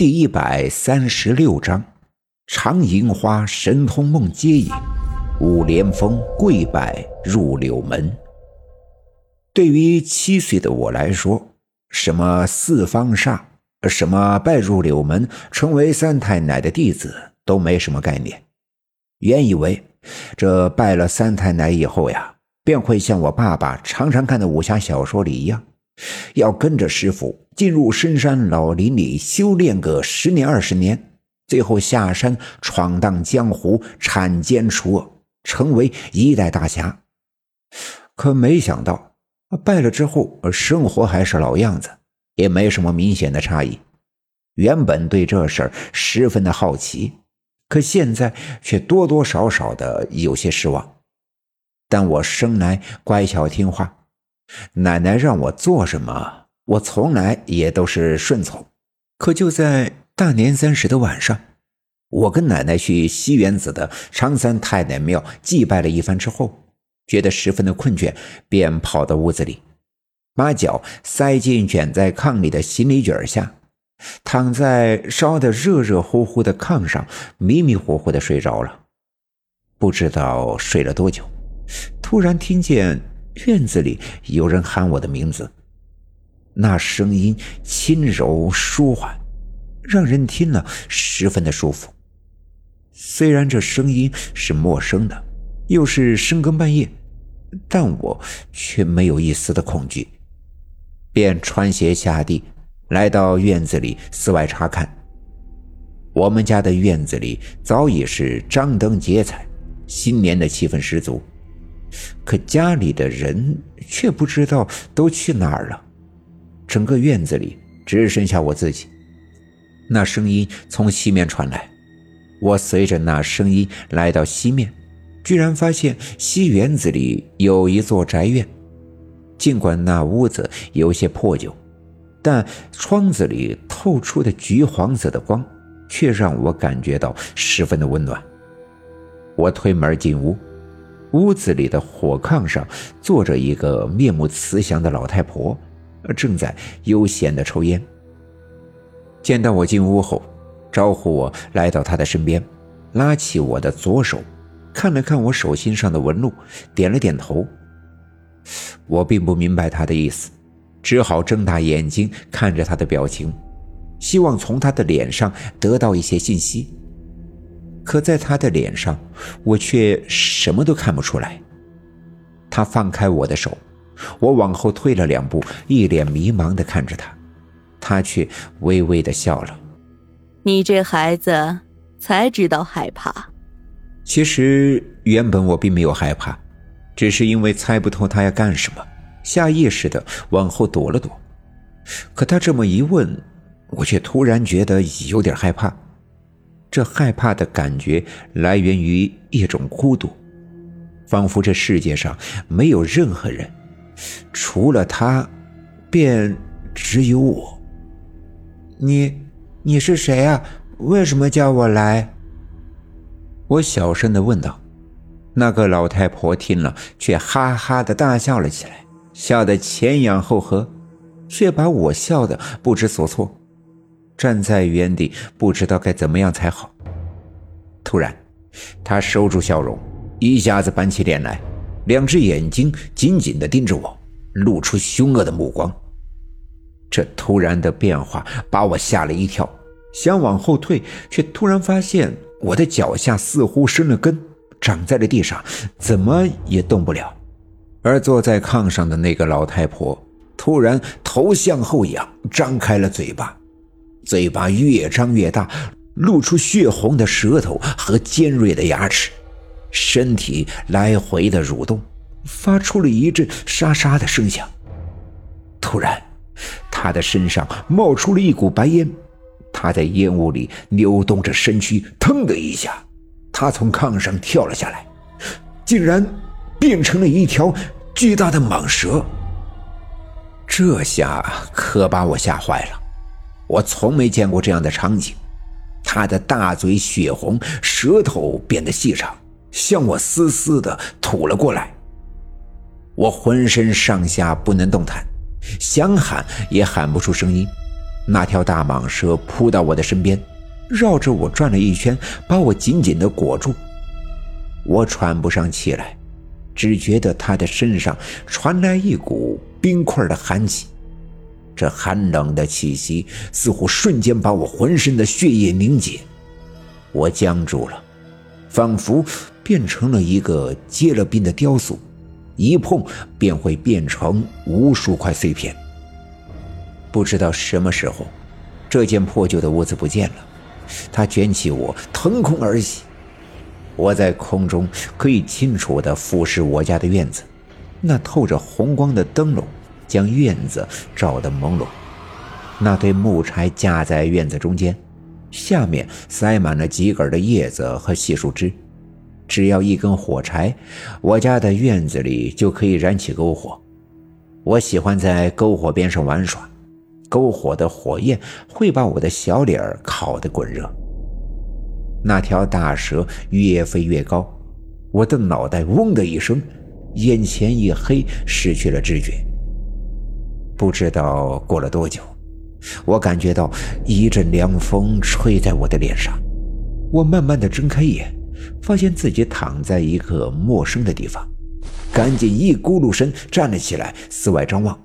第一百三十六章：长银花神通梦接引，五连峰跪拜入柳门。对于七岁的我来说，什么四方煞，什么拜入柳门，成为三太奶的弟子，都没什么概念。原以为这拜了三太奶以后呀，便会像我爸爸常常看的武侠小说里一样。要跟着师傅进入深山老林里修炼个十年二十年，最后下山闯荡江湖，铲奸除恶，成为一代大侠。可没想到，拜了之后，生活还是老样子，也没什么明显的差异。原本对这事儿十分的好奇，可现在却多多少少的有些失望。但我生来乖巧听话。奶奶让我做什么，我从来也都是顺从。可就在大年三十的晚上，我跟奶奶去西园子的常三太奶庙祭拜了一番之后，觉得十分的困倦，便跑到屋子里，把脚塞进卷在炕里的行李卷下，躺在烧得热热乎乎的炕上，迷迷糊糊的睡着了。不知道睡了多久，突然听见。院子里有人喊我的名字，那声音轻柔舒缓，让人听了十分的舒服。虽然这声音是陌生的，又是深更半夜，但我却没有一丝的恐惧，便穿鞋下地，来到院子里四外查看。我们家的院子里早已是张灯结彩，新年的气氛十足。可家里的人却不知道都去哪儿了，整个院子里只剩下我自己。那声音从西面传来，我随着那声音来到西面，居然发现西园子里有一座宅院。尽管那屋子有些破旧，但窗子里透出的橘黄色的光，却让我感觉到十分的温暖。我推门进屋。屋子里的火炕上坐着一个面目慈祥的老太婆，正在悠闲的抽烟。见到我进屋后，招呼我来到她的身边，拉起我的左手，看了看我手心上的纹路，点了点头。我并不明白她的意思，只好睁大眼睛看着她的表情，希望从她的脸上得到一些信息。可在他的脸上，我却什么都看不出来。他放开我的手，我往后退了两步，一脸迷茫地看着他，他却微微地笑了。你这孩子才知道害怕。其实原本我并没有害怕，只是因为猜不透他要干什么，下意识地往后躲了躲。可他这么一问，我却突然觉得有点害怕。这害怕的感觉来源于一种孤独，仿佛这世界上没有任何人，除了他，便只有我。你，你是谁啊？为什么叫我来？我小声的问道。那个老太婆听了，却哈哈的大笑了起来，笑得前仰后合，却把我笑得不知所措。站在原地，不知道该怎么样才好。突然，他收住笑容，一下子板起脸来，两只眼睛紧紧地盯着我，露出凶恶的目光。这突然的变化把我吓了一跳，想往后退，却突然发现我的脚下似乎生了根，长在了地上，怎么也动不了。而坐在炕上的那个老太婆突然头向后仰，张开了嘴巴。嘴巴越张越大，露出血红的舌头和尖锐的牙齿，身体来回的蠕动，发出了一阵沙沙的声响。突然，他的身上冒出了一股白烟，他在烟雾里扭动着身躯，腾的一下，他从炕上跳了下来，竟然变成了一条巨大的蟒蛇。这下可把我吓坏了。我从没见过这样的场景，他的大嘴血红，舌头变得细长，向我嘶嘶的吐了过来。我浑身上下不能动弹，想喊也喊不出声音，那条大蟒蛇扑到我的身边，绕着我转了一圈，把我紧紧地裹住。我喘不上气来，只觉得他的身上传来一股冰块的寒气。这寒冷的气息似乎瞬间把我浑身的血液凝结，我僵住了，仿佛变成了一个结了冰的雕塑，一碰便会变成无数块碎片。不知道什么时候，这间破旧的屋子不见了，它卷起我腾空而起，我在空中可以清楚地俯视我家的院子，那透着红光的灯笼。将院子照得朦胧。那堆木柴架在院子中间，下面塞满了几根的叶子和细树枝。只要一根火柴，我家的院子里就可以燃起篝火。我喜欢在篝火边上玩耍，篝火的火焰会把我的小脸烤得滚热。那条大蛇越飞越高，我的脑袋嗡的一声，眼前一黑，失去了知觉。不知道过了多久，我感觉到一阵凉风吹在我的脸上。我慢慢的睁开眼，发现自己躺在一个陌生的地方，赶紧一咕噜身站了起来，四外张望。